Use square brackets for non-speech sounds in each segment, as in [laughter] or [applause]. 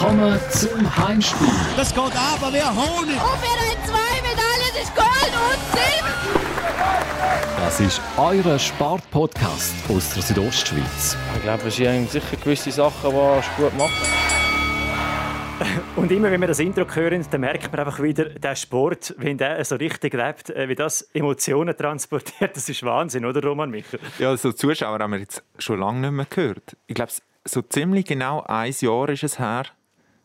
Willkommen zum Heimspiel. Das geht aber wie Honig. Und wir haben zwei Medaillen, das ist Gold und Silber. Das ist euer Sportpodcast aus der Südostschweiz. Ich glaube, es sind sicher gewisse Sachen, die er gut macht. Und immer wenn wir das Intro hören, dann merkt man einfach wieder, der Sport, wenn der so richtig lebt, äh, wie das Emotionen transportiert, das ist Wahnsinn, oder Roman Michael? Ja, so Zuschauer haben wir jetzt schon lange nicht mehr gehört. Ich glaube, so ziemlich genau ein Jahr ist es her,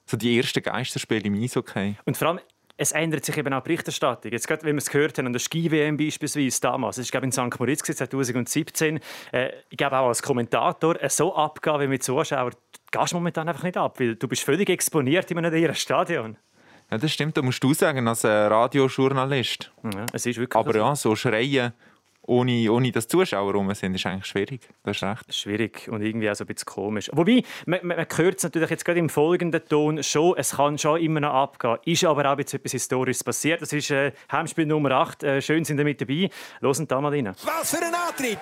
so die ersten Geisterspiele im Eishockey. Und vor allem, es ändert sich eben auch die Berichterstattung. Jetzt gerade, wenn wir es gehört haben, an der Ski-WM beispielsweise damals, das war in St. Moritz 2017, äh, ich glaube auch als Kommentator, äh, so abgehen wie mit Zuschauern, gehst du momentan einfach nicht ab, weil du bist völlig exponiert in einem Stadion. Ja, das stimmt, da musst du sagen, als äh, Radiojournalist. Ja, es ist wirklich Aber so. ja, so schreien, ohne, ohne dass Zuschauer rum sind, ist eigentlich schwierig. Das ist recht. Schwierig und irgendwie auch so ein bisschen komisch. Wobei, man, man man hört es natürlich jetzt gerade im folgenden Ton schon, es kann schon immer noch abgehen. Ist aber auch jetzt etwas Historisches passiert. Das ist äh, Heimspiel Nummer 8. Äh, schön sind ihr mit dabei. Hören da mal rein. Was für ein Antritt.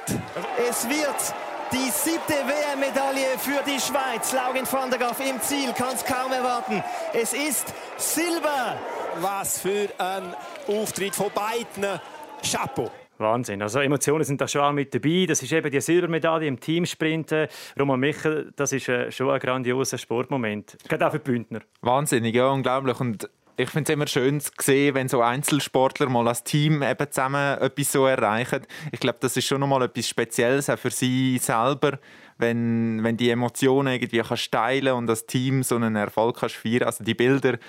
Es wird die siebte WM-Medaille für die Schweiz. Laugen van der Graaf im Ziel, kann es kaum erwarten. Es ist Silber. Was für ein Auftritt von beiden. Chapeau. Wahnsinn. Also Emotionen sind da schon auch mit dabei. Das ist eben die Silbermedaille im Teamsprint. Roman Michel, das ist äh, schon ein grandioser Sportmoment. Gerade auch für die Bündner. Wahnsinnig, ja, unglaublich. Und ich finde es immer schön zu sehen, wenn so Einzelsportler mal als Team eben zusammen etwas so erreichen. Ich glaube, das ist schon nochmal etwas Spezielles auch für sie selber, wenn, wenn die Emotionen irgendwie kannst teilen und das Team so einen Erfolg kannst feiern. Also die Bilder,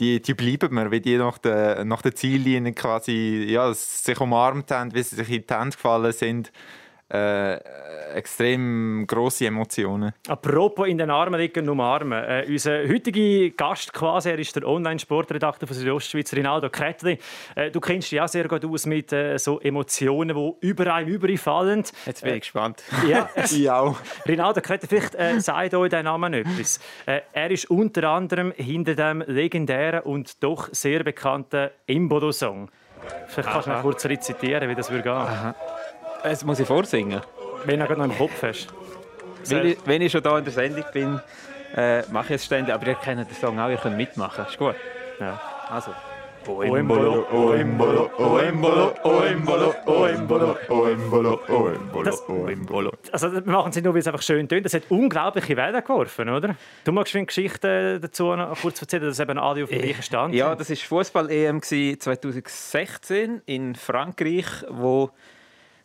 die, die bleiben mir, wie die nach der, nach der Ziellinie quasi ja, sich umarmt haben, wie sie sich in die Hände gefallen sind. Äh, extrem grosse Emotionen. Apropos in den Armen liegen und umarmen. Äh, unser heutiger Gast quasi, er ist der Online-Sportredakteur von Südostschweiz, Rinaldo Kretli. Äh, du kennst dich ja sehr gut aus mit äh, so Emotionen, die überall überfallen. Jetzt bin ich gespannt. Ja, [laughs] Ich auch. Rinaldo Kretli, vielleicht äh, sagt euch dein Name etwas. Äh, er ist unter anderem hinter dem legendären und doch sehr bekannten Imbodo-Song. Vielleicht kannst du mal kurz rezitieren, wie das würde gehen. Jetzt muss ich vorsingen. Wenn du gerade noch im Kopf hast. Wenn ich, wenn ich schon hier in der Sendung bin, äh, mache ich es ständig. Aber ihr kennt den Song auch, ihr könnt mitmachen. Ist gut? Ja. Also. O Imbolo, o Imbolo, o Imbolo, o Imbolo, o Imbolo, o Imbolo, o Imbolo, o Imbolo. Also, wir machen es nicht nur, weil es einfach schön tönt. Das hat unglaubliche Wellen geworfen, oder? Du magst eine Geschichte dazu noch kurz erzählen, dass eben alle auf dem gleichen Stand Ja, das war Fußball-EM 2016 in Frankreich, wo,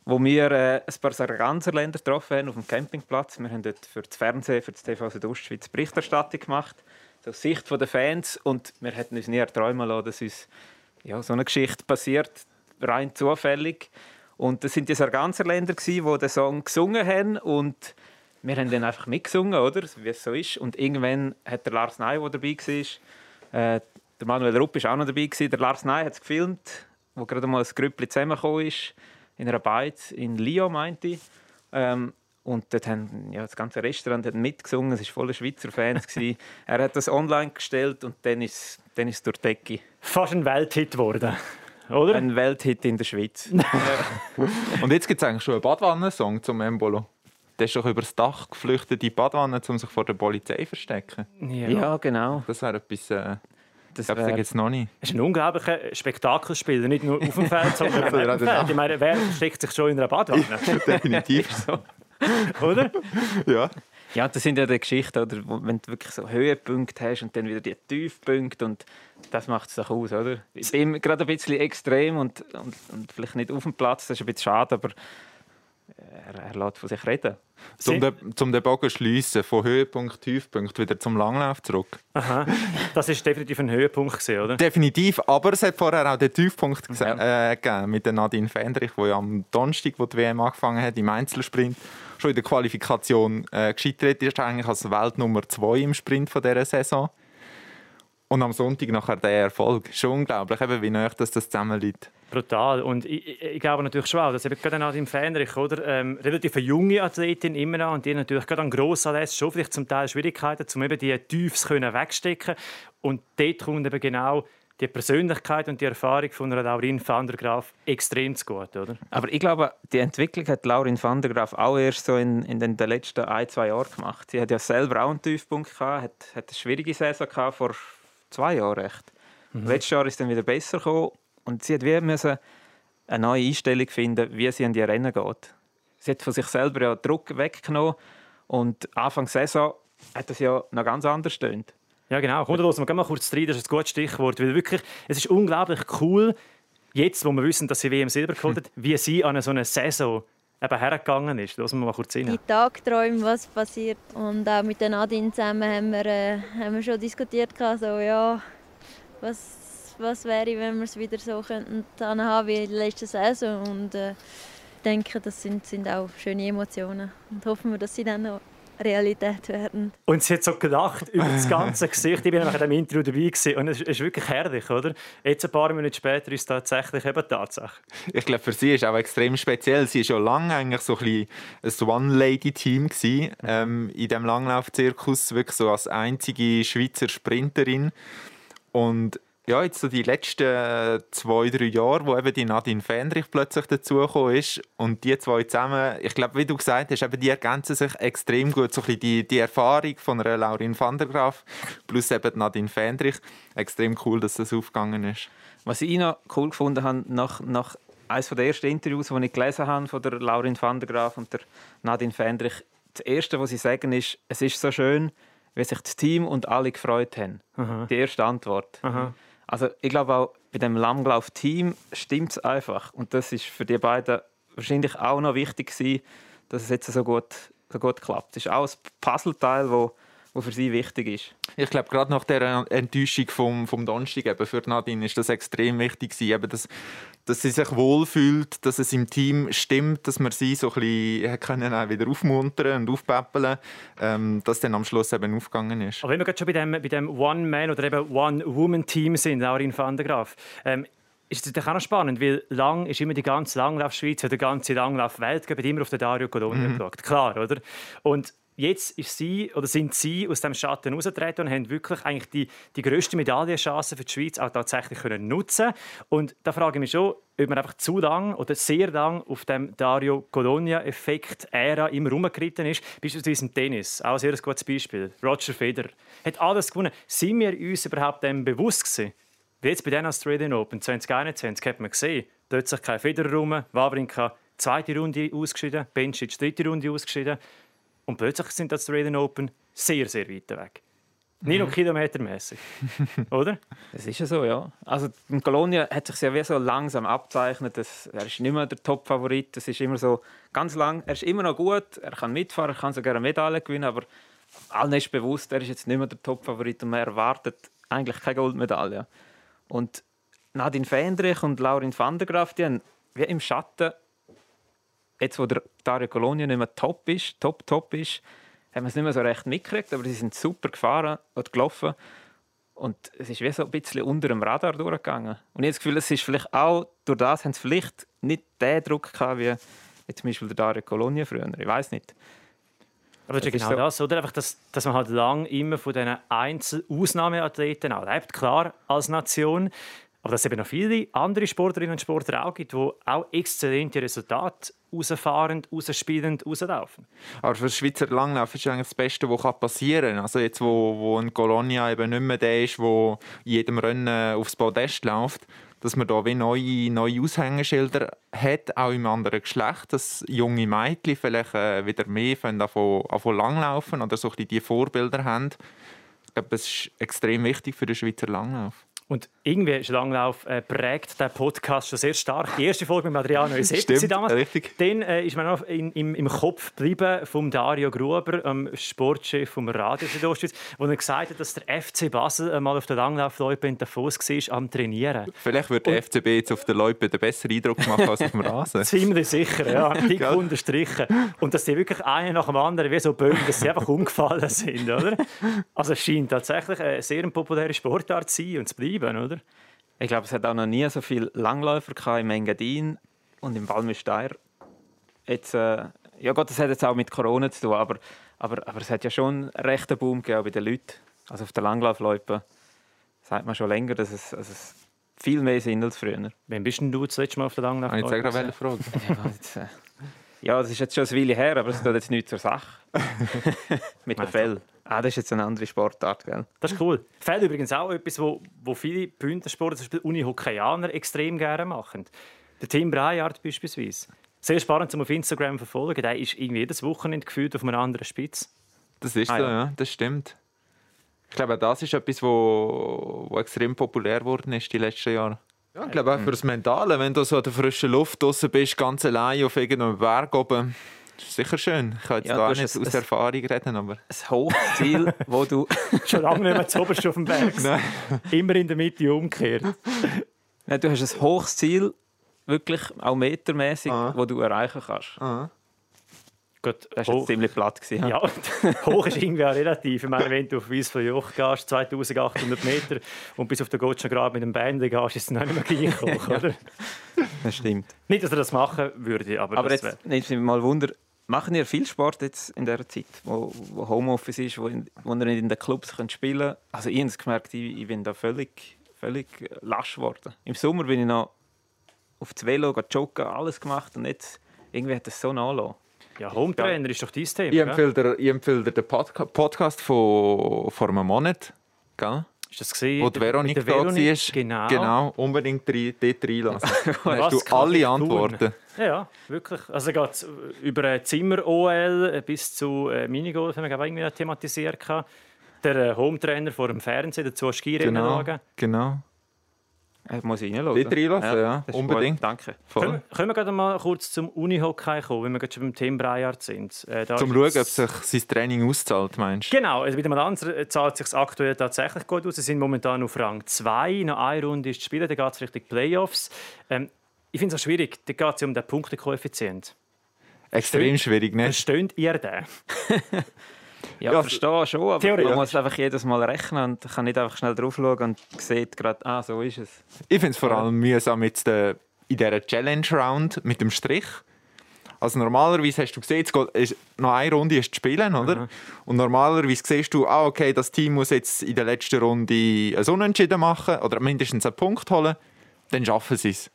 wo wir äh, ein paar Sarganser Länder getroffen haben auf dem Campingplatz. Wir haben dort für das Fernsehen, für das TV Südostschweiz Berichterstattung gemacht, so aus Sicht der Fans. Und wir hätten uns nie erträumen lassen, dass uns ja, so eine Geschichte passiert, rein zufällig. Und das sind die Sarganser Länder, die den Song gesungen haben und wir haben dann einfach mitgesungen, oder? wie es so ist. Und irgendwann hat der Lars Ney, der dabei war, äh, der Manuel Rupp war auch noch dabei. Der Lars Ney hat es gefilmt, wo gerade mal ein Grüppli zusammengekommen ist, in einer Beiz in Lyon, meinte ich. Ähm, und dort haben ja, das ganze Restaurant hat mitgesungen, es war voller Schweizer Fans. [laughs] gewesen. er hat das online gestellt und dann ist, dann ist es durch die Decke. Fast ein Welthit geworden, oder? Ein Welthit in der Schweiz. [laughs] Und jetzt gibt es eigentlich schon einen Badwannen-Song zum Embolo. Der ist doch über das Dach geflüchtet in die Badwanne, um sich vor der Polizei zu verstecken. ja. genau. Das wäre etwas, äh, Das ich glaube, es noch nicht. Es ist ein unglaublicher Spektakelspieler, nicht nur auf dem [laughs] Feld, sondern auch neben dem Feld. Ich meine, wer versteckt sich schon in einer Badwanne, Definitiv [laughs] so. oder? Ja. Ja, das sind ja die Geschichten, oder, wo, wenn du wirklich so Höhepunkte hast und dann wieder die Tiefpunkte und das macht es doch aus, oder? Bei ihm gerade ein bisschen extrem und, und, und vielleicht nicht auf dem Platz, das ist ein bisschen schade, aber er, er lässt von sich reden. Zum, den, zum den Bogen schliessen, von Höhepunkt, Tiefpunkt wieder zum Langlauf zurück. Aha. Das ist definitiv ein Höhepunkt, gewesen, oder? Definitiv, aber es hat vorher auch den Tiefpunkt gese- äh, gegeben mit der Nadine Fendrich, die ja am Donnerstag, wo die WM angefangen hat, im Einzelsprint, schon in der Qualifikation äh, gescheitert ist, eigentlich als Weltnummer 2 im Sprint von dieser Saison. Und am Sonntag nachher der Erfolg. Schon unglaublich, eben, wie nah das, das zusammenliegt. Brutal. Und ich, ich, ich glaube natürlich schon auch, dass eben gerade auch im Fähnrich, oder? Ähm, relativ eine junge Athletin immer noch und die natürlich gerade an Grossanlässen schon vielleicht zum Teil Schwierigkeiten, um eben die Tiefs können wegstecken Und dort kommt eben genau die Persönlichkeit und die Erfahrung von einer Laurin van der Graaf extrem zu gut, oder? Aber ich glaube, die Entwicklung hat Laurin van der Graaf auch erst so in, in den, letzten ein, zwei Jahren gemacht. Sie hat ja selber auch einen Tiefpunkt gehabt, hat, hat eine schwierige Saison gehabt, vor zwei Jahren echt. Mhm. Letztes Jahr ist es dann wieder besser gekommen und sie hat wie müssen eine neue Einstellung finden, wie sie an die Rennen geht. Sie hat von sich selber ja Druck weggenommen und Anfang der Saison hat das ja noch ganz anders stöhnt. Ja, genau. Kommt los, wir gehen mal kurz rein, das ist ein gutes Stichwort. Weil wirklich, es ist unglaublich cool, jetzt, wo wir wissen, dass sie WM Silber geholt hat, [laughs] wie sie an so eine Saison eben hergegangen ist. Lassen wir mal kurz rein. Die Tagträume, was passiert. Und auch mit den Nadine zusammen haben wir, äh, haben wir schon diskutiert, so, ja, was, was wäre, wenn wir es wieder so könnten haben wie in der letzten Saison. Und äh, ich denke, das sind, sind auch schöne Emotionen. Und hoffen wir, dass sie dann noch Realität werden. Und sie hat so gelacht über das [laughs] ganze Gesicht. Ich war in diesem Interview dabei gewesen. und es ist wirklich herrlich, oder? Jetzt ein paar Minuten später ist es tatsächlich eben Tatsache. Ich glaube, für sie ist es auch extrem speziell. Sie war schon lange eigentlich so ein, ein One-Lady-Team ähm, in diesem Langlaufzirkus, wirklich so als einzige Schweizer Sprinterin. Und ja, jetzt so die letzten zwei, drei Jahre, wo eben die Nadine Fendrich plötzlich dazugekommen ist und die zwei zusammen, ich glaube, wie du gesagt hast, eben die ergänzen sich extrem gut. So ein die, die Erfahrung von einer Laurin van der Graaf plus eben Nadine Fendrich. Extrem cool, dass das aufgegangen ist. Was ich noch cool gefunden habe, nach, nach eines der ersten Interviews, die ich gelesen habe von der Laurin van der Graaf und der Nadine Fendrich, das Erste, was sie sagen, ist, es ist so schön, wie sich das Team und alle gefreut haben. Aha. Die erste Antwort. Aha. Also ich glaube auch bei dem Langlauf-Team stimmt es einfach. Und das ist für die beiden wahrscheinlich auch noch wichtig gewesen, dass es jetzt so gut, so gut klappt. Es ist auch ein Puzzleteil, das was für sie wichtig ist. Ich glaube, gerade nach der Enttäuschung vom, vom Donnerstag eben für Nadine ist das extrem wichtig gewesen, eben, dass, dass sie sich wohlfühlt, dass es im Team stimmt, dass man sie so ein bisschen können auch wieder aufmuntern und aufpäppeln, ähm, dass dann am Schluss eben aufgegangen ist. Aber wenn wir gerade schon bei dem, bei dem One-Man- oder eben One-Woman-Team sind, Laurin van der Graaf, ähm, ist es auch noch spannend, weil lang ist immer die ganze Langlauf-Schweiz oder die ganze Langlauf-Welt immer auf den Dario Colonia mhm. geschaut. Klar, oder? Und jetzt ist sie, oder sind sie aus dem Schatten herausgetreten und haben wirklich eigentlich die, die grösste Medaillenchance für die Schweiz auch tatsächlich können nutzen Und da frage ich mich schon, ob man einfach zu lang oder sehr lang auf dem Dario Colonia-Effekt-Ära immer rumgeritten ist. Beispielsweise im Tennis, auch ein sehr gutes Beispiel. Roger Federer hat alles gewonnen. Sind wir uns überhaupt dem bewusst gewesen? Wie jetzt bei den Australian Open 2021 hat man gesehen, dort sich kein Federer rum, Wawrinka zweite Runde ausgeschieden, Bencic dritte Runde ausgeschieden. Und plötzlich sind das Australian Open sehr, sehr weit weg. Nicht nur mhm. kilometermäßig, [laughs] oder? Das ist ja so, ja. Also in Kolonia hat sich ja wie so langsam abzeichnet, dass er ist nicht mehr der Top-Favorit. Das ist immer so ganz lang. Er ist immer noch gut, er kann mitfahren, er kann sogar eine Medaille gewinnen, aber allen ist bewusst, er ist jetzt nicht mehr der Top-Favorit und man erwartet eigentlich keine Goldmedaille. Und Nadine Fendrich und Laurin van der Graaf, die haben wie im Schatten jetzt, wo der Dario Colonia nicht mehr top ist, top, top ist, haben wir es nicht mehr so recht mitgekriegt, aber sie sind super gefahren und gelaufen. Und es ist wie so ein bisschen unter dem Radar durchgegangen. Und ich habe das Gefühl, es ist vielleicht auch, durch das haben sie vielleicht nicht den Druck gehabt, wie, zum Beispiel der Dario Colonia früher. Ich weiß nicht. Aber das ist genau so. das, oder? Einfach, dass, dass man halt lang immer von diesen Einzel-Ausnahmeathleten lebt, klar, als Nation. Aber dass es eben noch viele andere Sportlerinnen und Sportler auch gibt, die auch exzellente Resultate rausfahren, rausspielen, rauslaufen. Aber für den Schweizer Langlauf ist eigentlich das Beste, was passieren kann. Also jetzt, wo, wo ein Colonia eben nicht mehr der ist, der in jedem Rennen aufs Podest läuft, dass man da wie neue, neue Aushängeschilder hat, auch im anderen Geschlecht, dass junge Mädchen vielleicht äh, wieder mehr davon, davon langlaufen oder so ein bisschen Vorbilder haben. Ich glaube, das ist extrem wichtig für den Schweizer Langlauf. Und irgendwie ist Langlauf äh, prägt der Podcast schon sehr stark. Die erste Folge mit Adriano Esetti damals. Richtig. Dann äh, ist man noch in, im, im Kopf geblieben vom Dario Gruber, ähm, Sportchef vom Radio Südostschweiz, wo er gesagt hat, dass der FC Basel einmal auf der Langlaufloipe in Davos war am Trainieren. Vielleicht wird der FCB jetzt auf der Loipe den besseren Eindruck machen als auf dem Rasen. [laughs] Ziemlich sicher, ja. [laughs] Dick unterstrichen. Und dass die wirklich eine nach dem anderen wie so Bögen, dass sie einfach umgefallen sind, oder? Also es scheint tatsächlich eine sehr populäre Sportart zu sein und zu bleiben bleiben, oder? Ich glaube, es hat auch noch nie so viele Langläufer im Engadin und im Balmesteier. Jetzt, äh, ja Gott, das hat jetzt auch mit Corona zu tun, aber, aber, aber es hat ja schon einen rechten Boom gegeben bei den Leuten, also auf der Langlaufloipe. sagt man schon länger, dass es, dass es viel mehr Sinn als früher. Wann bist denn du das letzte Mal auf der Langnach? Habe ich jetzt gerade fragen. Ja, jetzt, äh, ja, das ist jetzt schon eine Weile her, aber es tut jetzt nichts zur Sache. [laughs] Mit dem Fell. Ah, das ist jetzt eine andere Sportart, gell? Das ist cool. Fällt übrigens auch etwas, wo, wo viele Bündnersportler, zum Beispiel Unihockeyaner, extrem gerne machen. Der Tim Breijard beispielsweise. Sehr spannend zum auf Instagram verfolgen. Der ist irgendwie jedes Wochenende gefühlt auf einer anderen Spitze. Das ist Ah, so, ja. ja. das stimmt. Ich glaube, das ist etwas, wo, wo extrem populär geworden ist die letzten Jahre. Ja, ich glaube auch fürs Mentale, wenn du so in der frischen Luft draußen bist, ganz allein auf irgendeinem Berg oben, ist sicher schön. Ich kann jetzt Ja, da du nicht hast aus Erfahrung reden, aber Ein Hochziel, wo du... [laughs] Schon lange nicht mehr zu oberst auf dem Berg. [laughs] Nein. Immer in der Mitte umgekehrt. Nein, du hast ein hohes Ziel, wirklich auch metermäßig, Ah. wo du erreichen kannst. Gut, Das war jetzt ziemlich platt. Gewesen, ja. [laughs] hoch ist irgendwie auch relativ. Ich meine, wenn du auf Wies von Joch gehst, 2800 Meter, und bis auf den Gotschen Grab mit dem Bändchen gehst, ist es noch nicht mehr gleich hoch, oder? Das stimmt. Nicht, dass er das machen würde, aber, Aber das jetzt nimmt mich mal Wunder, machen ihr viel Sport jetzt in dieser Zeit, wo, wo Homeoffice ist, wo, in, wo ihr nicht in den Clubs könnt spielen könnt? Also ich habe gemerkt, ich, ich bin da völlig, völlig lasch geworden. Im Sommer bin ich noch auf das Velo joggen, alles gemacht und jetzt irgendwie hat das so nachgelassen. Ja, Hometrainer ist doch dein Thema. ich empfehle dir, ich empfehle dir den Podca Podcast von vor einem Monat, gell? Ist das gesehen? wo die der da war. Genau. genau unbedingt rein, dort reinlassen. [laughs] Dann hast du alle? Antworten. Ja, ja, wirklich. Also geht über ein Zimmer-OL bis zu äh, Minigolf, haben wir glaube ich, irgendwie thematisiert. Der äh, Hometrainer vor dem Fernsehen, dazu Skirennen Genau, genau. Äh, muss ich reinlassen. Dort reinlassen, ja, ist unbedingt. Gut, danke. Voll. Können, können wir gerade mal kurz zum Unihockey kommen, wenn wir gerade schon beim Thema Breijard sind? Äh, Zum schauen, ob sich sein Training auszahlt, meinst du? Genau, also wieder mal anders äh, zahlt sich aktuell tatsächlich gut aus. Sie sind momentan auf Rang 2. Noch eine Runde ist zu spielen, dann geht es Richtung Playoffs. Ähm, ich finde es auch schwierig, da geht es ja um den Punktekoeffizient. Extrem schwierig, nicht? Versteht ihr den? [laughs] Ja, Ja, verstehe schon, aber Theoretisch. man muss einfach jedes Mal rechnen und kann nicht einfach schnell drauf schauen und sieht gerade, ah, so ist es. Ich finde es vor allem mühsam jetzt äh, in dieser Challenge-Round mit dem Strich. Also normalerweise hast du gesehen, es geht- ist noch eine Runde ist zu spielen, oder? Und normalerweise siehst du, ah, okay, das Team muss jetzt in der letzten Runde ein Unentschieden machen oder mindestens einen Punkt holen, dann schaffen sie es.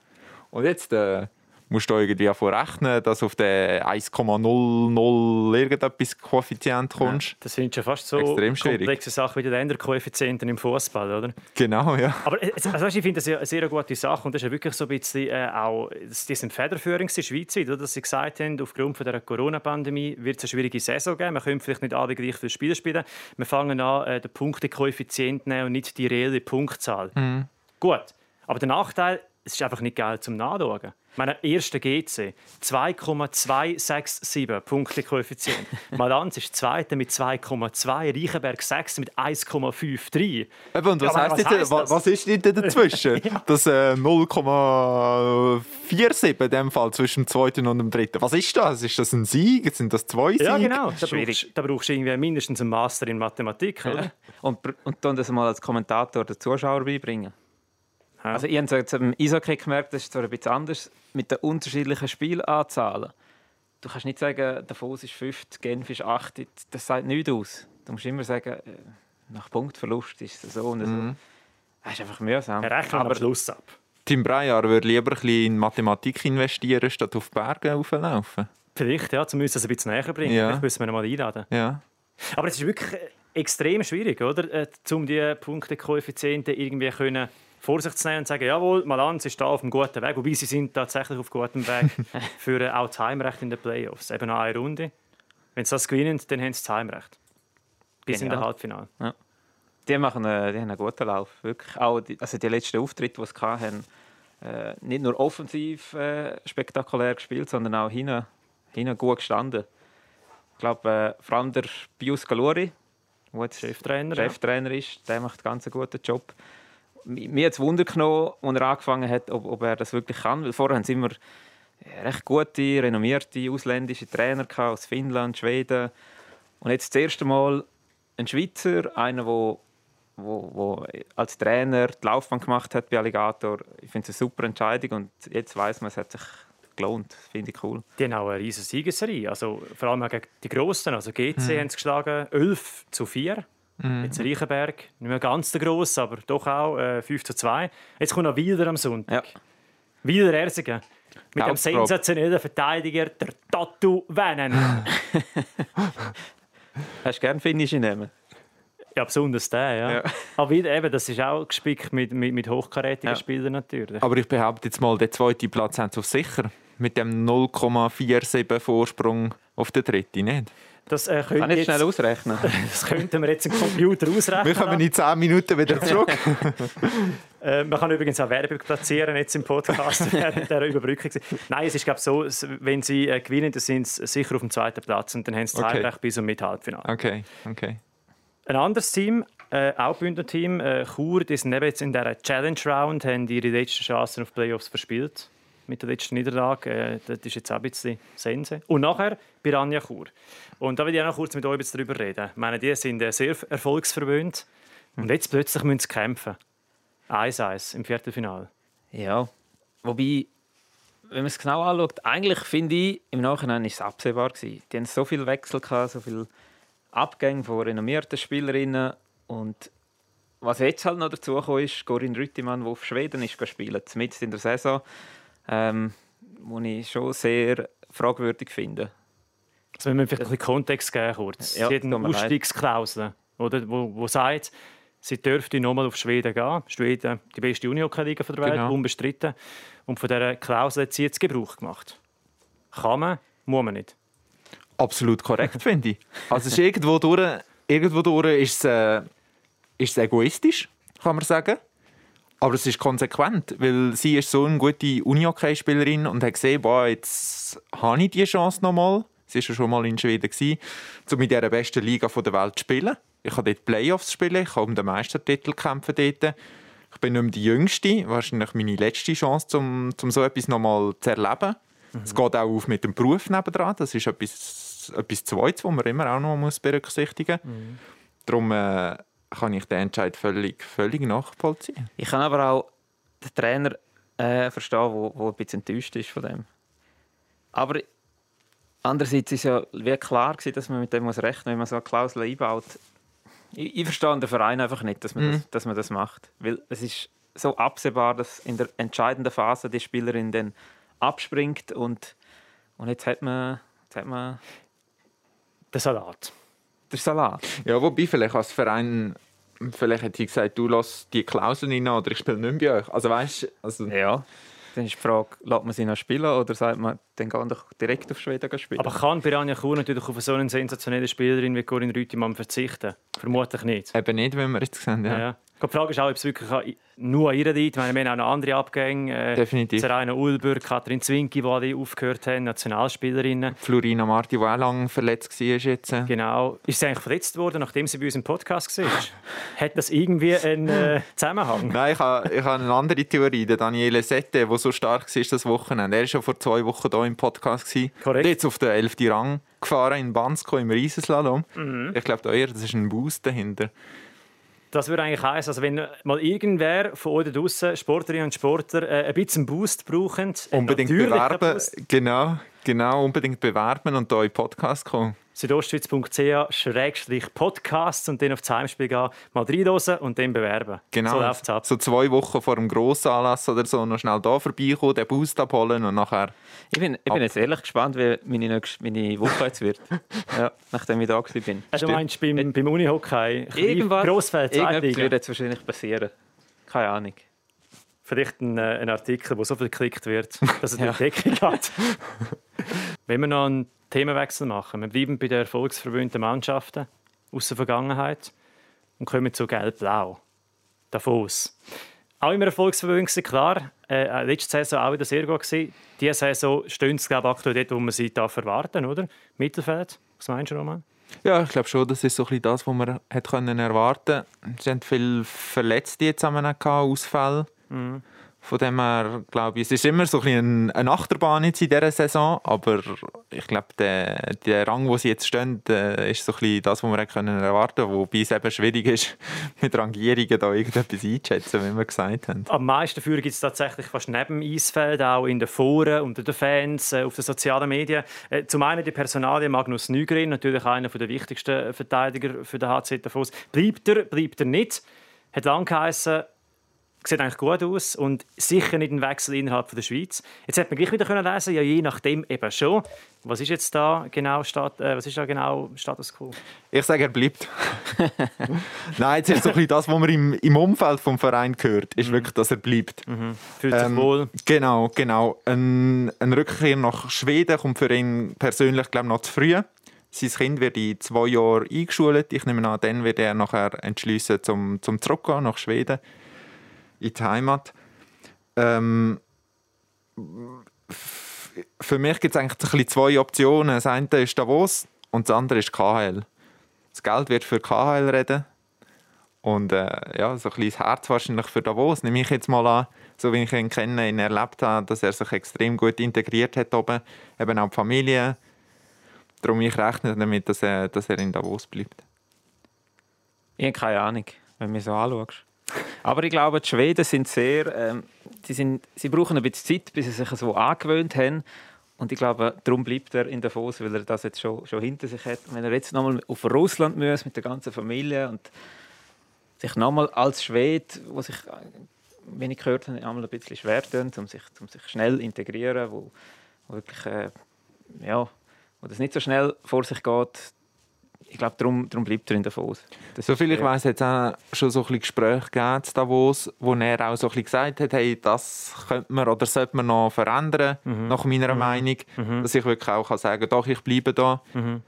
Und jetzt äh, musst du irgendwie davon rechnen, dass du auf den 1,00 irgendetwas Koeffizient kommst. Das sind schon fast so Extrem schwierig. komplexe Sachen wie die Änderkoeffizienten im Fußball, oder? Genau, ja. Aber äh, also, ich finde das ja eine sehr gute Sache und das ist ja wirklich so ein bisschen äh, auch, das- die sind federführend in der Schweiz, oder? dass sie gesagt haben, aufgrund von der Corona-Pandemie wird es eine schwierige Saison geben. Wir können vielleicht nicht alle gleich viele Spiele spielen. Wir fangen an, äh, den Punktekoeffizient nehmen und nicht die reelle Punktzahl. Gut, aber der Nachteil, es ist einfach nicht geil zum Nachschauen. Meine erste GC 2,267 Punkte Koeffizient. [laughs] Malanz ist zweite mit 2,2, Reichenberg sechste mit 1,53. Eben, und was, Ja, aber heisst was jetzt, das? was ist denn dazwischen? [laughs] Das äh, 0,47 in dem Fall zwischen dem zweiten und dem dritten. Was ist das? Ist das ein Sieg? Sind das zwei Siege? Ja, genau. Da Schwierig. brauchst, da brauchst du irgendwie mindestens einen Master in Mathematik. Oder? Und, und dann das mal als Kommentator den Zuschauer beibringen. Ja. Also ich habe so jetzt im Eishockey gemerkt, das ist zwar ein bisschen anders, mit den unterschiedlichen Spielanzahlen. Du kannst nicht sagen, Davos ist 5, Genf ist 8, das sagt nichts aus. Du musst immer sagen, äh, nach Punktverlust ist es so und so. Das ist einfach mühsam. Wir rechnen am Schluss ab. Tim Breyer würde lieber ein bisschen in Mathematik investieren, statt auf Berge rauflaufen. Vielleicht, ja, zum müssen wir es ein bisschen näher bringen. Ja. Vielleicht müssen wir ihn mal einladen. Ja. Aber es ist wirklich extrem schwierig, oder? Äh, um die Punktekoeffizienten irgendwie können vor sich zu nehmen und zu sagen, jawohl, Malanz ist da auf einem guten Weg. Wobei sie sind tatsächlich auf gutem Weg [laughs] für auch das Heimrecht in den Playoffs. Eben noch eine Runde. Wenn sie das gewinnen, dann haben sie das Heimrecht. Bis in Genial. der Halbfinale. Die, machen, äh, die haben einen guten Lauf. Wirklich. Auch die, also die letzten Auftritte, die sie hatten, äh, nicht nur offensiv äh, spektakulär gespielt, sondern auch hinten, hinten gut gestanden. Ich glaube, äh, vor allem der Pius Galuri, der jetzt Cheftrainer. ja. Cheftrainer ist, der macht ganz einen guten Job. Mi- Mir hat es Wunder genommen, als er angefangen hat, ob, ob er das wirklich kann. Weil vorher haben sie immer recht gute, renommierte ausländische Trainer gehabt, aus Finnland, Schweden. Und jetzt das erste Mal ein Schweizer, einer, der wo, wo als Trainer die Laufbahn gemacht hat bei Alligator. Ich finde es eine super Entscheidung und jetzt weiß man, es hat sich gelohnt. Das finde ich cool. Die haben auch eine riesige Siegesserie. Also, vor allem gegen die Grossen. Also GC haben sie geschlagen 11 zu 4. Mhm. Jetzt Reichenberg, nicht mehr ganz so gross, aber doch auch äh, 5 zu 2. Jetzt kommt noch Wilder am Sonntag. Ja. Wilder Ersigen. Mit dem sensationellen Verteidiger, der Tattoo Vennen. [laughs] Hast du gerne finnische Namen? Ja, besonders der, ja. ja. Aber wieder, eben, das ist auch gespickt mit, mit, mit hochkarätigen ja. Spielern natürlich. Aber ich behaupte jetzt mal, den zweiten Platz haben sie auf sicher. Mit dem 0,47 Vorsprung auf den dritten, nicht? Das äh, Kann ich jetzt, schnell ausrechnen? [laughs] das könnten wir jetzt im Computer ausrechnen. Wir kommen in 10 Minuten wieder zurück. [laughs] äh, man kann übrigens auch Werbung platzieren jetzt im Podcast [laughs] während dieser Überbrückung. Nein, es ist glaube so, wenn sie äh, gewinnen, dann sind sie sicher auf dem zweiten Platz und dann haben sie okay. Zeitrecht bis zum Halbfinale. Okay, okay. Ein anderes Team, äh, auch Bündnerteam, äh, Chur, die sind jetzt in dieser Challenge Round, haben ihre letzten Chancen auf Playoffs verspielt mit der letzten Niederlage. Äh, das ist jetzt auch ein bisschen Sense. Und nachher Piranha Chur. Und da will ich auch noch kurz mit euch darüber reden. Ich meine, die sind sehr erfolgsverwöhnt. Und jetzt plötzlich müssen sie kämpfen. 1-1 im Viertelfinale. Ja, wobei, wenn man es genau anschaut, eigentlich finde ich, im Nachhinein war es absehbar. Gewesen. Die haben so viel Wechsel, gehabt, so viele Abgänge von renommierten Spielerinnen. Und was jetzt halt noch dazu gekommen ist, Corinne Rüttimann, die auf Schweden ist gespielt, mitten in der Saison ähm, wo ich schon sehr fragwürdig finde. Also wenn wir vielleicht ein bisschen Kontext geben kurz. Ja, Sie hat eine Ausstiegsklausel, oder, wo, wo sagt, sie dürfte nochmal auf Schweden gehen. Schweden, die beste Unihockey-Liga der Welt, genau. unbestritten. Und von dieser Klausel hat sie jetzt Gebrauch gemacht. Kann man, muss man nicht. Absolut korrekt, finde ich. Also ist irgendwo durch, irgendwo durch ist es, äh, ist es egoistisch, kann man sagen. Aber es ist konsequent, weil sie ist so eine gute Uni-Hockey-Spielerin und hat gesehen, boah, jetzt habe ich diese Chance nochmal. Sie war ja schon mal in Schweden, um in dieser besten Liga der Welt zu spielen. Ich habe dort Playoffs spielen, ich habe um den Meistertitel kämpfen dort. Ich bin nicht mehr die Jüngste, wahrscheinlich meine letzte Chance, um, um so etwas nochmal zu erleben. Mhm. Es geht auch auf mit dem Beruf nebendran, das ist etwas, etwas Zweites, was man immer auch noch berücksichtigen muss. Mhm. Darum äh, kann ich den Entscheid völlig, völlig nachvollziehen. Ich kann aber auch den Trainer äh, verstehen, wo, wo ein bisschen enttäuscht ist von dem. Aber andererseits ist ja wie klar gewesen, dass man mit dem muss rechnen, wenn man so eine Klausel einbaut. Ich, ich verstehe den Verein einfach nicht, dass man, mhm. das, dass man das macht, weil es ist so absehbar, dass in der entscheidenden Phase die Spielerin dann abspringt und, und jetzt hat man, jetzt hat man den Salat der Salat. Ja, wobei vielleicht als Verein vielleicht hätte ich gesagt, du lass die Klauseln rein oder ich spiele nicht mehr bei euch. Also weißt also Ja. Dann ist die Frage, lässt man sie noch spielen oder sagt man, dann gehen doch direkt auf Schweden spielen? Aber kann Piranha Chur natürlich auf so eine sensationelle Spielerin wie Corinne Rüttimann verzichten? Vermutlich nicht. Eben nicht, wenn wir jetzt sehen, ja. ja, ja. Die Frage ist auch, ob es wirklich nur an ihr liegt. Ich meine, wir haben auch noch andere Abgänge. Äh, Definitiv. Seraina Ulber, Katrin Zwinki, die alle aufgehört haben, Nationalspielerinnen. Florina Marti, die auch lange verletzt war jetzt. Genau. Ist sie eigentlich verletzt worden, nachdem sie bei uns im Podcast war? [laughs] Hat das irgendwie einen äh, Zusammenhang? Nein, ich habe, ich habe eine andere Theorie. Der Daniele Sette, der so stark war das Wochenende. Er war schon vor zwei Wochen hier im Podcast. Korrekt. Jetzt auf den 11. Rang gefahren in Bansko im Riesenslalom. Mhm. Ich glaube, da das ist ein Boost dahinter. Das würde eigentlich heißen, also wenn mal irgendwer von euch draußen, Sportlerinnen und Sportler, äh, ein bisschen Boost brauchen, unbedingt bewerben, genau, genau, unbedingt bewerben und hier in Podcast kommen südostschweiz.ch-podcast und dann auf das Heimspiel gehen, mal reinhören und dann bewerben. Genau, so, ab. so zwei Wochen vor dem grossen Anlass oder so noch schnell hier vorbeikommen, den Boost abholen und nachher... Ich bin, ich bin jetzt ehrlich gespannt, wie meine, nächste, meine Woche jetzt wird, [laughs] ja, nachdem ich da bin. Also, du meinst beim, beim Unihockey, irgendwas, Grossfeld, Irgendwas wird jetzt wahrscheinlich passieren. Keine Ahnung vielleicht ein, äh, ein, Artikel, der so viel geklickt wird, [laughs] dass er ja. die Deckung hat. [laughs] Wenn wir noch einen Themenwechsel machen. Wir bleiben bei den erfolgsverwöhnten Mannschaften aus der Vergangenheit und kommen zu Gelb-Blau. Davos. Auch immer erfolgsverwöhnt klar. Äh, letzte Saison auch wieder sehr gut gewesen. Diese Saison stehen sie, glaube ich, aktuell dort, wo man sie erwarten oder? Mittelfeld. Was meinst du, Roman? Ja, ich glaube schon, das ist so ein das, was man hat erwarten konnte. Sie haben viele Verletzte jetzt Ausfälle. Mhm. Von dem her glaube ich, es ist immer so ein eine Achterbahn jetzt in dieser Saison, aber ich glaube, der, der Rang, wo sie jetzt stehen, ist so ein bisschen das, was wir können erwarten können, wobei es eben schwierig ist, [laughs] mit Rangierungen da irgendetwas einzuschätzen, wie wir gesagt haben. Am meisten Führer gibt es tatsächlich fast neben dem Eisfeld, auch in den Foren, unter den Fans, äh, auf den sozialen Medien. Äh, zum einen die Personalie Magnus Nygren, natürlich einer der wichtigsten Verteidiger für den HC Davos. Bleibt er, bleibt er nicht? Hat lange geheißen, sieht eigentlich gut aus und sicher nicht ein Wechsel innerhalb der Schweiz. Jetzt hat man gleich wieder können lesen, ja je nachdem eben schon. Was ist jetzt da genau Stat äh, was ist da genau Status quo? Ich sage, er bleibt. [laughs] Nein, jetzt ist so ein das, was man im, im Umfeld vom Verein hört, ist mhm. wirklich, dass er bleibt. Mhm. Fühlt sich ähm, wohl. Genau, genau. Ein, ein Rückkehr nach Schweden kommt für ihn persönlich glaube noch zu früh. Sein Kind wird in zwei Jahren eingeschult. Ich nehme an, dann wird er nachher entschließen, zum, zum Zurückgehen nach Schweden in die Heimat. Ähm, für mich gibt es eigentlich zwei Optionen. Das eine ist Davos und das andere ist KHL. Das Geld wird für KHL reden und äh, ja, so ein kleines Herz wahrscheinlich für Davos. Nehme ich jetzt mal an, so wie ich ihn kenne, ihn erlebt habe, dass er sich extrem gut integriert hat oben, eben auch die Familie. Darum ich rechne damit, dass er, dass er in Davos bleibt. Ich habe keine Ahnung, wenn du mich so anschaust. Aber ich glaube, die Schweden sind sehr, ähm, die sind, sie brauchen ein bisschen Zeit, bis sie sich so angewöhnt haben. Und ich glaube, darum bleibt er in Davos, weil er das jetzt schon, schon hinter sich hat. Wenn er jetzt nochmal auf Russland muss mit der ganzen Familie und sich nochmal als Schwede, wo sich, wenn ich gehört habe, einmal ein bisschen schwer tun, um sich, um sich schnell integrieren, wo, wo wirklich, äh, ja, wo das nicht so schnell vor sich geht, ich glaube, darum, darum bleibt er in Davos. Das Soviel ich weiß, hat es auch schon so ein Gespräche gegeben in Davos, wo er auch so ein gesagt hat, hey, das könnte man oder sollte man noch verändern, mhm. nach meiner mhm. Meinung. Mhm. Dass ich wirklich auch kann sagen kann, doch, ich bleibe da. Mhm.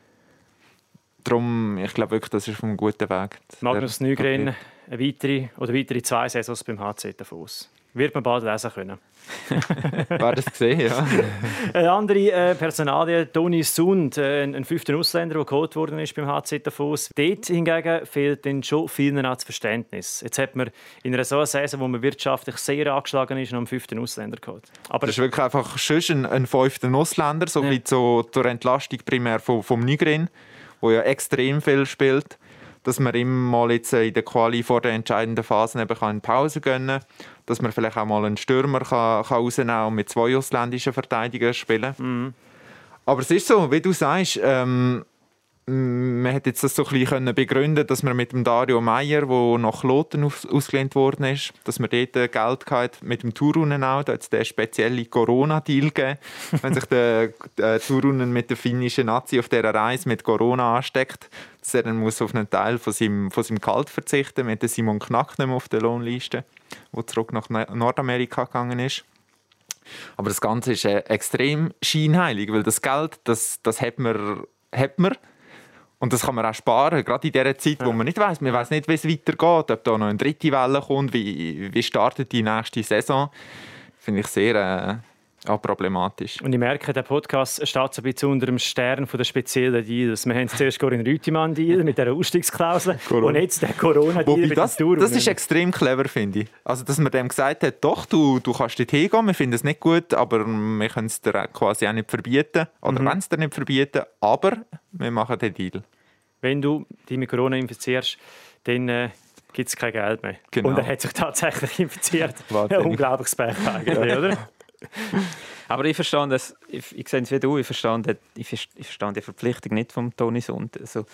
Darum, ich glaube wirklich, das ist ein guter Weg. Magnus Nygren, eine weitere, oder weitere zwei Saisons beim HC Davos. Wird man bald lesen können. [laughs] War das gesehen, ja. [laughs] Eine andere äh, Personalie, Toni Sund, äh, ein, ein fünfter Ausländer, der geholt worden ist beim HC Davos. Dort hingegen fehlt dann schon vielen das Verständnis. Jetzt hat man in einer so Saison, wo man wirtschaftlich sehr angeschlagen ist, noch einen fünften Ausländer geholt. Aber das ist wirklich einfach schon ein, ein fünfter Ausländer, so ja. wie zur, zur Entlastung primär vom, vom Nigrin, der ja extrem viel spielt dass man ihm mal jetzt in der Quali vor der entscheidenden Phase eben eine Pause gönnen kann, dass man vielleicht auch mal einen Stürmer kann, kann rausnehmen kann und mit zwei ausländischen Verteidigern spielen. Mhm. Aber es ist so, wie du sagst, ähm, man hätte jetzt das so ein bisschen begründen dass man mit dem Dario Meyer, der nach Loten ausgelehnt worden ist, dass man dort Geld hat mit dem Turunen auch, da hat es den speziellen Corona-Deal gegeben. [laughs] Wenn sich der, der Turunen mit der finnischen Nazi auf dieser Reise mit Corona ansteckt, dass er dann muss auf einen Teil von seinem, von seinem Gehalt verzichten mit Simon Knack nicht mehr auf der Lohnliste, der zurück nach Nordamerika gegangen ist. Aber das Ganze ist äh, extrem scheinheilig, weil das Geld, das, das hat man, hat man und das kann man auch sparen, gerade in dieser Zeit, wo man nicht weiß, man weiß nicht, wie es weitergeht, ob da noch eine dritte Welle kommt, wie, wie startet die nächste Saison. Finde ich sehr äh, auch problematisch. Und ich merke, der Podcast steht so ein bisschen unter dem Stern der speziellen Deals. Wir haben zuerst Corinne Rüttimann Deal mit dieser Ausstiegsklausel [laughs] und jetzt der Corona-Deal mit das, Tour. Das ist extrem clever, finde ich. Also, dass man dem gesagt hat, doch, du, du kannst dort hingehen, wir finden es nicht gut, aber wir können es dir quasi auch nicht verbieten. Oder mhm. wenn es dir nicht verbieten, aber wir machen den Deal. Wenn du dich mit Corona infizierst, dann äh, gibt es kein Geld mehr. Genau. Und er hat sich tatsächlich [laughs] infiziert. Ein unglaubliches Pech eigentlich, oder? [laughs] Aber ich verstehe das, ich, ich sehe es wie du, ich verstehe, ich, ich verstehe die Verpflichtung nicht von Toni Sund. Also,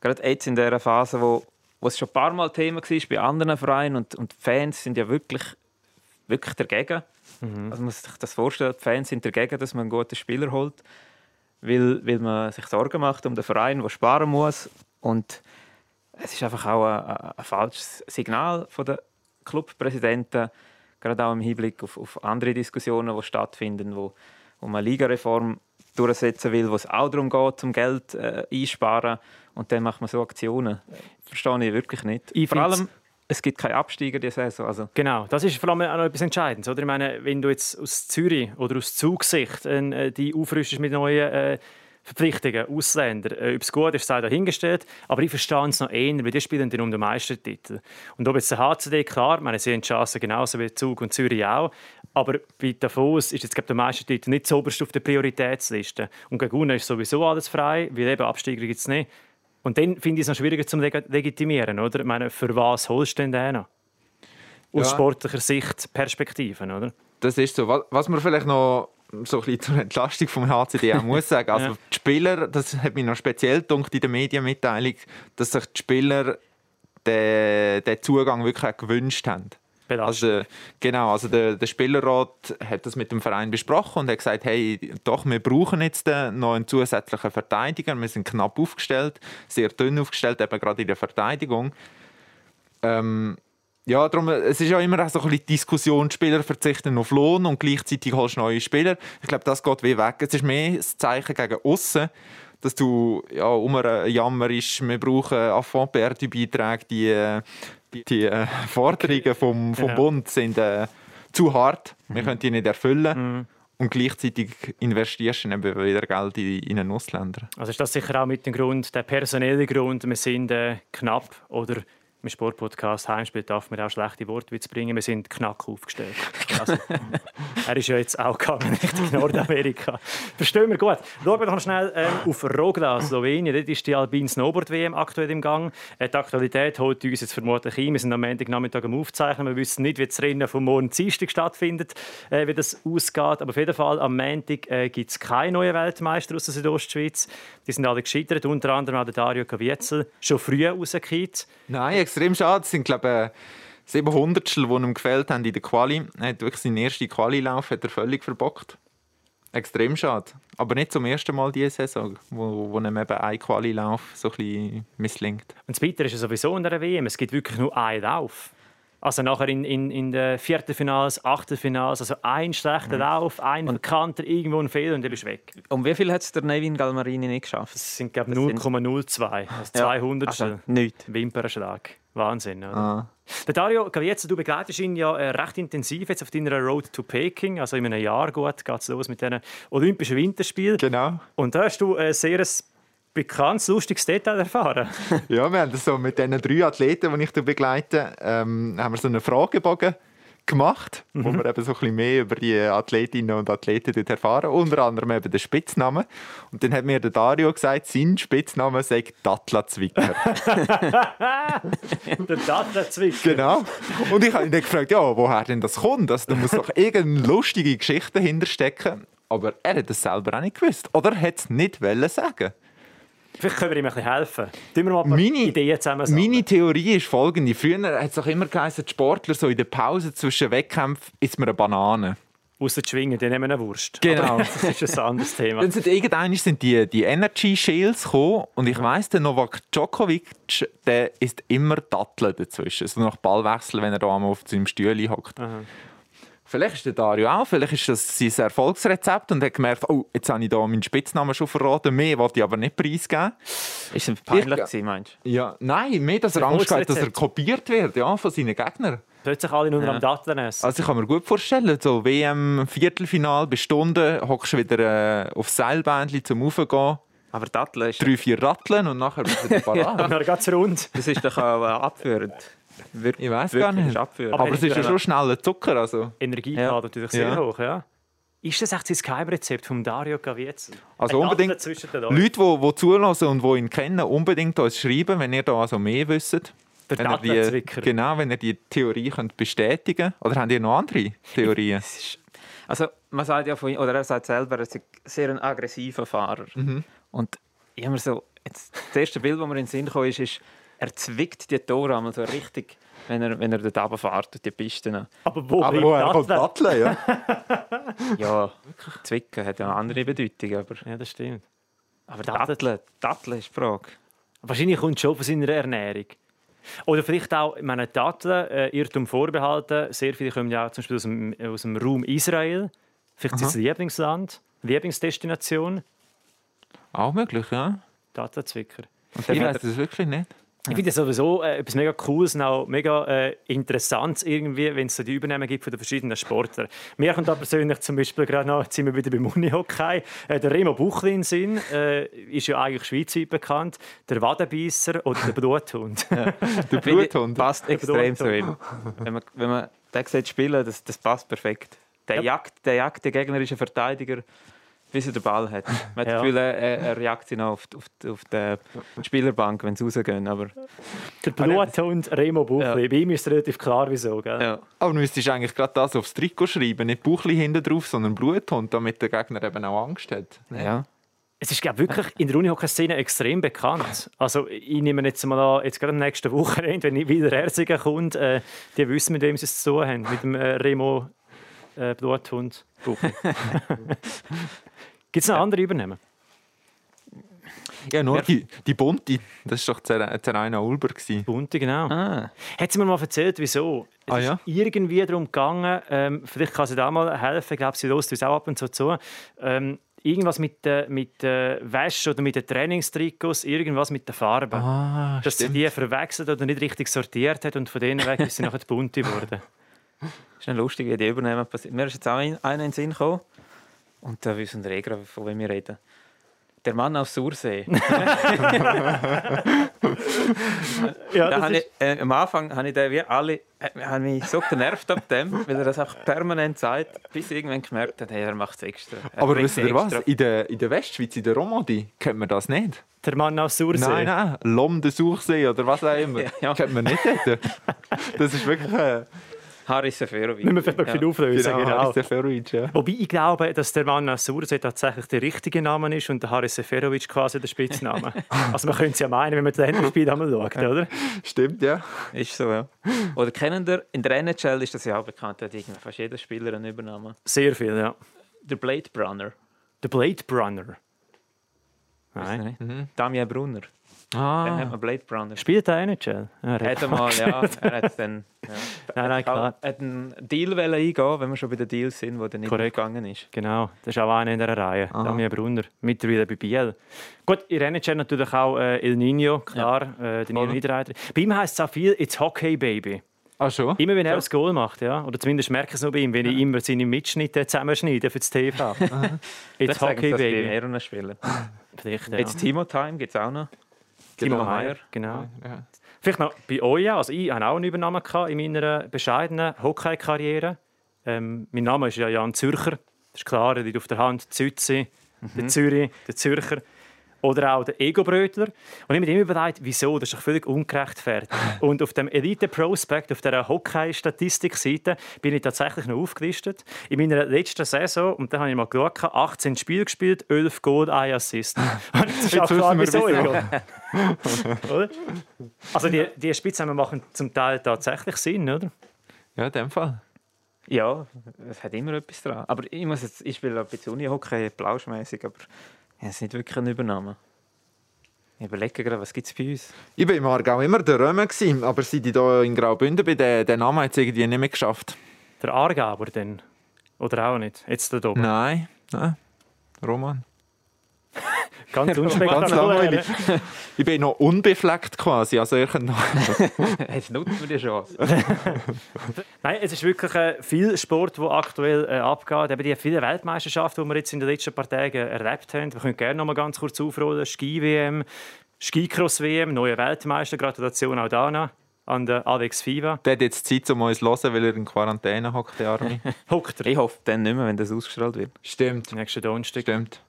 gerade jetzt in dieser Phase, wo, wo es schon ein paar Mal Thema war bei anderen Vereinen und, und die Fans sind ja wirklich, wirklich dagegen. Mhm. Also man muss sich das vorstellen, die Fans sind dagegen, dass man einen guten Spieler holt, weil, weil man sich Sorgen macht um den Verein, der sparen muss. Und es ist einfach auch ein, ein falsches Signal von den Clubpräsidenten, gerade auch im Hinblick auf, auf andere Diskussionen, die stattfinden, wo, wo man Ligareform durchsetzen will, wo es auch darum geht, um Geld äh, einsparen und dann macht man so Aktionen. Verstehe ich wirklich nicht. Ich Vor allem, es gibt keine Absteiger diese Saison. Also. Genau, das ist vor allem auch noch etwas Entscheidendes. Oder? Ich meine, wenn du jetzt aus Zürich oder aus Zugsicht äh, die aufrüstest mit neuen äh, Verpflichtungen, Ausländer. Äh, ob es gut ist, sei dahingestellt. Aber ich verstehe es noch eher, weil die spielen dann um den Meistertitel. Und ob jetzt der HCD, klar, meine, sie haben die Chance genauso wie Zug und Zürich auch. Aber bei Davos ist jetzt glaub, der Meistertitel nicht so oberst auf der Prioritätsliste. Und gegen Unna ist sowieso alles frei, weil eben Absteiger gibt es nicht. Und dann finde ich es noch schwieriger zu legitimieren, oder? Ich meine, für was holst du denn den noch? Aus ja. sportlicher Sicht, Perspektiven, oder? Das ist so. Was man vielleicht noch so ein bisschen zur Entlastung vom HCD auch muss [laughs] sagen. Also ja. die Spieler, das hat mich noch speziell gedacht in der Medienmitteilung, dass sich die Spieler den, den Zugang wirklich auch gewünscht haben. Also, genau, also der, der Spielerrat hat das mit dem Verein besprochen und hat gesagt, hey, doch, wir brauchen jetzt noch einen zusätzlichen Verteidiger. Wir sind knapp aufgestellt, sehr dünn aufgestellt, eben gerade in der Verteidigung. Ähm, ja, darum, es ist ja immer so ein bisschen Diskussion, Spieler verzichten auf Lohn und gleichzeitig holst du neue Spieler. Ich glaube, das geht wie weg. Es ist mehr das Zeichen gegen außen, dass du ja, immer Jammer ist, wir brauchen Affront-Beiträge, die, die, die äh, Forderungen vom, vom genau. Bund sind äh, zu hart, wir mhm. können die nicht erfüllen. Mhm. Und gleichzeitig investierst du eben wieder Geld in, in einen Ausländer. Also ist das sicher auch mit dem Grund, der personelle Grund, wir sind äh, knapp oder im Sportpodcast Heimspiel darf man auch schlechte Wortwitze bringen. Wir sind knack aufgestellt. Also, [laughs] er ist ja jetzt auch gegangen Richtung Nordamerika. Verstehen wir gut. Schauen wir doch noch schnell ähm, auf Rogla, Slowenien. Dort ist die Alpine Snowboard WM aktuell im Gang. Äh, die Aktualität holt uns jetzt vermutlich ein. Wir sind am Nachmittag am Aufzeichnen. Wir wissen nicht, wie das Rennen vom morgen Dienstag stattfindet, äh, wie das ausgeht. Aber auf jeden Fall am Montag äh, gibt es keine neuen Weltmeister aus der Südostschweiz. Die sind alle gescheitert. Unter anderem auch der Dario Kavietzel. Schon früh rausgekehrt. Nein, extrem schade. Es sind, glaube ich, 700 die ihm gefällt haben in der Quali. Er hat wirklich seinen ersten Quali-Lauf hat er völlig verbockt. Extrem schade. Aber nicht zum ersten Mal diese Saison, wo, wo ihm eben ein Quali-Lauf so ein bisschen misslingt. Und das Bitter ist ja sowieso in der WM. Es gibt wirklich nur einen Lauf. Also nachher in, in, in den Finals, Achtelfinals, also ein schlechter mhm. Lauf, ein bekannter, irgendwo ein Fehler und dann bist du weg. Um wie viel hat es der Nevin Galmarini nicht geschafft? Das sind glaube 0,02, also 200. Ja, also, nicht. Wimperschlag. Wahnsinn, oder? Ah. Der Dario Gavietza, du begleitest ihn ja äh, recht intensiv jetzt auf deiner Road to Peking. Also in einem Jahr gut geht es los mit den Olympischen Winterspielen. Genau. Und da hast du ein sehr bekanntes, lustiges Detail erfahren. [laughs] ja, wir haben das so mit diesen drei Athleten, die ich begleite, ähm, haben wir so einen Fragebogen gemacht, mhm. wo wir eben so ein bisschen mehr über die Athletinnen und Athleten dort erfahren. Unter anderem eben den Spitznamen. Und dann hat mir der Dario gesagt, sein Spitzname sei Dattlazwicker. [laughs] der Dattlazwicker. Genau. Und ich habe ihn dann gefragt, ja, woher denn das kommt? Also, da muss doch irgendeine lustige Geschichte dahinter stecken. Aber er hat es selber auch nicht gewusst. Oder er hat es nicht sagen Vielleicht können wir ihm ein bisschen helfen. Tun wir mal ein meine, Ideen zusammen Meine Theorie ist folgende. Früher hat es auch immer geheißen, die Sportler so in der Pause zwischen Wettkämpfen isst man eine Banane. Außer die Schwingen, die nehmen eine Wurst. Genau. Aber [laughs] das ist ein anderes Thema. Dann sind irgendwann sind die, die Energy Shields gekommen und ich weiss, der Novak Djokovic, der isst immer Datteln dazwischen. So nach Ballwechsel, wenn er da einmal auf seinem Stühle hockt. Vielleicht ist der Dario auch, vielleicht ist das sein Erfolgsrezept und hat gemerkt, oh, jetzt habe ich da meinen Spitznamen schon verraten, mehr wollte ich aber nicht preisgeben. Ist es peinlich gewesen, meinst du? Ja, nein, mehr, dass er Angst hat, dass er kopiert wird ja, von seinen Gegnern. Plötzlich alle nur ja. am Datteln essen. Also ich kann mir gut vorstellen, so WM-Viertelfinal bis Stunde, hockst du wieder äh, aufs Seilbändchen zum Raufgehen. Aber Datteln ist... Drei, vier Ratteln und nachher bist du wieder [laughs] parat. und dann geht es rund. Das ist doch auch äh, abführend. Wir, ich weiß gar nicht. Abführen. Aber, Aber es ist ja schon schneller Zucker. Also. Energiegehalt ja. natürlich sehr ja. hoch. Ja. Ist das echt das Geheimrezept von Dario Gavietz? Also unbedingt Leute, die, die zulassen und die ihn kennen, unbedingt uns schreiben, wenn ihr da also mehr wisst. Der wenn ihr die, Genau, wenn ihr die Theorie könnt bestätigen könnt. Oder habt ihr noch andere Theorien? also man sagt ja von ihm, oder er sagt selber, er ist ein sehr ein aggressiver Fahrer. Mhm. Und ich habe mir so, jetzt, das erste Bild, das mir in den Sinn kam, ist, ist er zwickt die Tore einmal so richtig, wenn er, wenn er dort runterfährt, die Pisten. Aber wo aber wo er kommt Datteln, ja? [laughs] ja, zwicken hat ja eine andere Bedeutung. Aber, ja, das stimmt. Aber Datteln, Datteln ist die Frage. Wahrscheinlich kommt es schon von seiner Ernährung. Oder vielleicht auch, ich meine, Datteln, äh, Irrtum vorbehalten. Sehr viele kommen ja zum Beispiel aus dem, aus dem Raum Israel. Vielleicht ist es Lieblingsland, Lieblingsdestination. Auch möglich, ja. Dattelzwicker. Und ich weiß das wirklich nicht. Ich finde das sowieso äh, etwas mega Cooles und auch mega äh, Interessantes irgendwie, wenn es so die Übernahmen gibt von den verschiedenen Sportlern. Mir kommt da persönlich zum Beispiel gerade noch, jetzt sind wir wieder beim Unihockey, äh, der Remo Buchlin Sinn, äh, ist ja eigentlich schweizweit bekannt, der Wadenbeisser oder der Bluthund. Der [laughs] Finde ich, Bluthund. passt extrem zu ihm. Wenn man, wenn man den sieht spielen, das, das passt perfekt. Der, Ja. jagt, der jagt den gegnerischen Verteidiger, bis er den Ball hat. Man hat [laughs] Ja. das Gefühl, er, er jagt ihn auf, die- auf, die- auf der Spielerbank, wenn sie rausgehen. Aber, Der Bluthund Remo Buchli. Bei ihm ist es relativ klar, wieso. Gell? ja. Aber du müsstest eigentlich gerade das aufs Trikot schreiben, nicht Buchli hinten drauf, sondern Bluthund, damit der Gegner eben auch Angst hat. Ja. Es ist glaub, wirklich in der Unihockey-Szene extrem bekannt. Also ich nehme jetzt mal an, jetzt gerade am nächsten Wochenende, wenn wieder Erzigen kommt, äh, die wissen, mit wem sie es zu tun haben, mit dem äh, Remo äh, Bluthund. [laughs] Gibt es noch andere Übernehmen? Ja, nur die, die Bunte, das war doch Zer- Zeraina Ulber. gewesen. Bunte, genau. Ah, Hat sie mir mal erzählt, wieso? Es Ah, ist ja? irgendwie darum gegangen, ähm, vielleicht kann sie da mal helfen, ich glaube, sie lässt uns auch ab und zu zu. Ähm, irgendwas mit der mit der Wäsche oder mit den Trainingstrikots, irgendwas mit der Farbe. Ah, dass sie stimmt. die verwechselt oder nicht richtig sortiert hat und von denen weg ist sie nachher die bunte geworden. [laughs] das ist eine lustige Idee übernehmen passiert. Mir ist jetzt auch ein- einer in den Sinn gekommen. Und da wissen wir eh gerade, von wem wir reden. Der Mann aus Sursee. [laughs] Ja, Da ich, äh, am Anfang habe ich den wie alle, äh, mich so genervt ab dem, [laughs] weil er das auch permanent sagt, bis ich irgendwann gemerkt hat, hey, er macht es extra. Er Aber wisst ihr die was? In der, in der Westschweiz, in der Romandie, kennt man das nicht. der Mann aus Sursee. Nein, nein, Lom de Suchsee oder was auch immer. Ja, [laughs] ja. Kennt man nicht dort. Das ist wirklich äh, Haris Seferovic. Müssen wir vielleicht noch ja. auflösen. genau, Genau. Haris Seferovic, ja. Wobei ich glaube, dass der Mann aus Sursee tatsächlich der richtige Name ist und der Haris Seferovic quasi der Spitzname. [laughs] also man könnte es ja meinen, wenn man das Länderspiel [laughs] einmal schaut, oder? Stimmt, ja. Ist so, ja. Oder kennen ihr, in der NHL ist das ja auch bekannt, da hat fast jeder Spieler einen Übernamen. Sehr viel, ja. Der Blade Brunner. Der Blade Brunner. Weißt Nein. du nicht? Damian Brunner. Ah, hat man Blade Brunner. Spielt er? Ja, er Hat er mal, ja. Er hat dann ja, [laughs] Nein, nein, klar. Er hat einen Deal wollen eingehen, wenn wir schon bei den Deals sind, wo der nicht Korrekt. gegangen ist. Genau, das ist auch einer in dieser Reihe. Damian Brunner, mittlerweile bei Biel. Gut, in NHL natürlich auch äh, El Nino, klar, äh, der Nino. Niederreiter. Bei ihm heisst es auch viel «It's Hockey, Baby». ah schon? Immer wenn er das Goal macht, ja. Oder zumindest merke ich es noch bei ihm, wenn ich immer seine Mitschnitte zusammenschneide für das TV. [laughs] «It's Das sagen Hockey, Baby». mehreren spielen. [laughs] Vielleicht, ja. Jetzt Timo Time gibt es auch noch. Timo Timo Meyer, Meyer. genau. Ja. Vielleicht noch bei euch, also ich hatte auch eine Übernahme gehabt in meiner bescheidenen Hockey-Karriere. Ähm, mein Name ist ja Jan Zürcher, das ist klar, der liegt auf der Hand, Zützi, der Zürich, der Zürcher. Oder auch der Ego-Brötler. Und ich habe mir immer überlegt, wieso, das ist doch völlig ungerechtfertigt. [laughs] Und auf dem Elite-Prospect, auf dieser Hockey-Statistikseite, bin ich tatsächlich noch aufgelistet. In meiner letzten Saison, und da habe ich mal geschaut, 18 Spiele gespielt, 11 Goal, 1 Assist. Und [laughs] das ist auch klar, wieso. Ego. [laughs] Also die, die Spitznamen machen zum Teil tatsächlich Sinn, oder? Ja, in dem Fall. Ja, es hat immer etwas dran. Aber ich, muss jetzt, ich spiele ein bisschen Unihockey, plauschmäßig, aber ja, es ist nicht wirklich eine Übernahme. Ich überlege gerade, was gibt es bei uns? Ich war im Aargau immer der Römer, gewesen, aber seit ich hier in Graubünden bin, den, den Namen hat es irgendwie nicht mehr geschafft. Der Aargauer dann. Oder auch nicht? Jetzt da oben. Nein, nein. Roman. [laughs] Ganz Ganz unspektakulär. langweilig. Ich bin noch unbefleckt quasi. Also könnt noch [laughs] Jetzt nutzen wir die Chance. [laughs] Nein, es ist wirklich äh, viel Sport, der aktuell äh, abgeht. Eben die vielen Weltmeisterschaften, die wir jetzt in den letzten paar Tagen erlebt haben. Wir können gerne noch mal ganz kurz aufrollen. Ski-WM, Skicross-WM, neue Weltmeister. Gratulation auch da noch an den Alex Fiva. Der hat jetzt Zeit, um uns zu hören, weil er in Quarantäne hockt, der Arme. Hockt er. Ich hoffe dann nicht mehr, wenn das ausgestrahlt wird. Stimmt. Nächsten Donnerstag. Stimmt.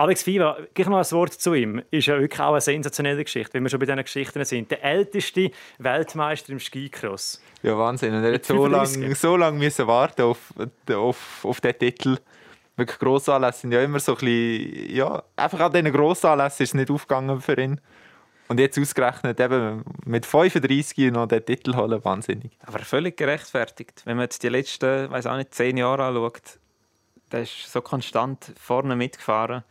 Alex Fiva, gleich mal ein Wort zu ihm. Ist ja wirklich auch eine sensationelle Geschichte, wenn wir schon bei diesen Geschichten sind. Der älteste Weltmeister im Skicross. Ja, Wahnsinn. Und er hat so 35. lange so lang müssen warten auf, auf, auf diesen Titel. Wirklich Grossanlässe sind ja immer so ein bisschen, ja, einfach an diesen Grossanlässen ist es nicht aufgegangen für ihn. Und jetzt ausgerechnet eben mit 35 noch den Titel holen, wahnsinnig. Aber völlig gerechtfertigt. Wenn man jetzt die letzten, weiß auch nicht, zehn Jahre anschaut, der ist so konstant vorne mitgefahren.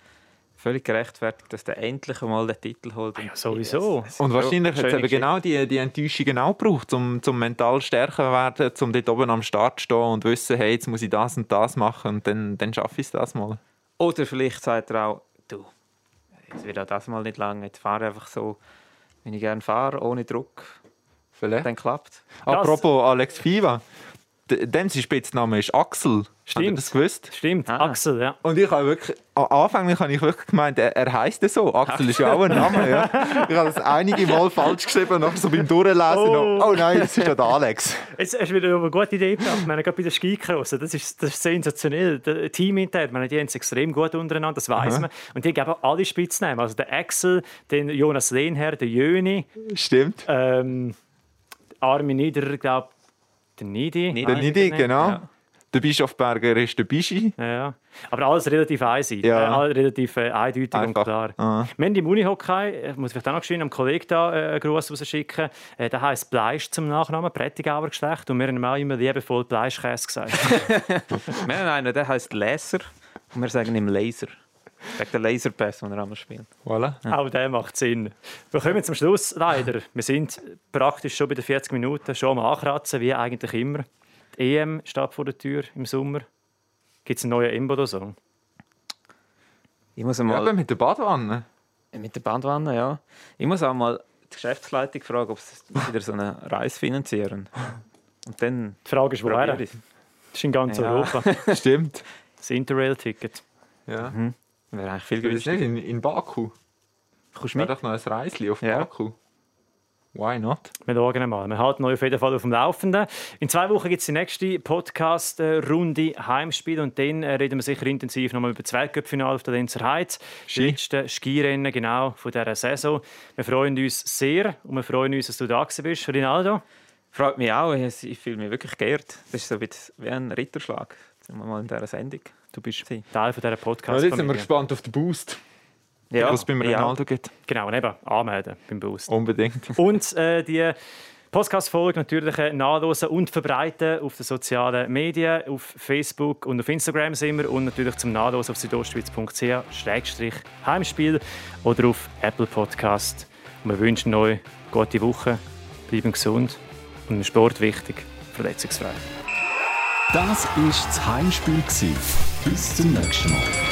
Völlig gerechtfertigt, dass der endlich einmal den Titel holt. Ja, sowieso. Es ist Und wahrscheinlich hat es eben genau die, die Enttäuschung auch gebraucht, um, um mental stärker zu werden, um dort oben am Start zu stehen und wissen, hey, jetzt muss ich das und das machen und dann, dann schaffe ich es das mal. Oder vielleicht sagt er auch, du, jetzt wird auch das mal nicht lang, jetzt fahre einfach so, Wenn ich gerne fahre, ohne Druck, Vielleicht. dann klappt Apropos Alex Fiva, d- dem sein Spitzname ist Axel. Habt ihr Stimmt. das gewusst? Stimmt, Ah. Axel, ja. Und ich habe wirklich, anfänglich habe ich wirklich gemeint, er, er heisst ja so. Axel ist ja auch ein Name. Ja. Ich habe das einige Mal falsch geschrieben und nachher so beim Durchlesen Oh. noch, oh nein, das ist ja der Alex. Jetzt hast du wieder eine gute Idee gebracht. Ich meine, gerade bei den Skicrossen, das ist, das ist sensationell. Der Team intern, meine, die haben es extrem gut untereinander, das weiß man. Und die geben alle Spitznamen. Also der Axel, den Jonas Lehnherr, der Jöni, Stimmt. ähm, Armin Niederer, glaube der Nidi. Nidi. Der Nidi, genau. Ja. Der Bischofberger ist der Bischi. Ja, ja. Aber alles relativ einseitig, Ja. äh, alles relativ äh, eindeutig und Einfach. klar. Ah. Wir haben im Unihockey, äh, muss ich vielleicht auch noch schön am Kollegen da äh, einen Gruß rausschicken, äh, der heisst Bleisch zum Nachnamen, Prättigauer Geschlecht und wir haben ihm auch immer liebevoll Bleischkäse gesagt. [laughs] [laughs] Wir haben einen, der heißt Laser und wir sagen ihm Laser. Wegen der Laserpass, den er einmal spielt. Voilà. Auch der macht Sinn. Wir kommen zum Schluss leider. Wir sind praktisch schon bei den 40 Minuten, schon am Ankratzen, wie eigentlich immer. Die EM steht vor der Tür im Sommer. Gibt es einen neuen Imbodo-Song? Ich muss Ja, einmal aber mit der Badwanne. mit der Bandwanne, ja. Ich muss auch mal die Geschäftsleitung fragen, ob sie wieder so eine Reise finanzieren. Und dann Die Frage ist, woher? Das ist in ganz Ja. Europa. [laughs] Stimmt. Das Interrail-Ticket. Ja. Wäre eigentlich viel Das ist nicht günstiger. in, in Baku. Kommst du mit? doch noch ein Reisli auf Ja. Baku. Why not? Wir schauen einmal. Wir halten euch auf jeden Fall auf dem Laufenden. In zwei Wochen gibt es die nächste Podcast-Runde Heimspiel und dann äh, reden wir sicher intensiv nochmal über das Weltcup-Finale auf der Lenzer Heiz. Ski. Das letzte Skirennen genau von dieser Saison. Wir freuen uns sehr und wir freuen uns, dass du da gewesen bist. Rinaldo, Freut mich auch. Ich fühle mich wirklich geehrt. Das ist so wie wie ein Ritterschlag. Jetzt sind wir mal in dieser Sendung. Du bist Sie. Teil von dieser Ja, jetzt sind wir gespannt auf den Boost, Ja, was es beim ja. Ronaldo gibt. genau, und eben anmelden beim Boost. Unbedingt. [laughs] Und äh, die Podcast-Folge natürlich äh, nachlesen und verbreiten auf den sozialen Medien, auf Facebook und auf Instagram sind wir und natürlich zum Nachlesen auf südostschweiz.ch-heimspiel oder auf Apple Podcast. Und wir wünschen euch eine gute Woche, bleiben gesund und im Sport wichtig, verletzungsfrei. Das war das Heimspiel. Gewesen. Bis zum nächsten Mal.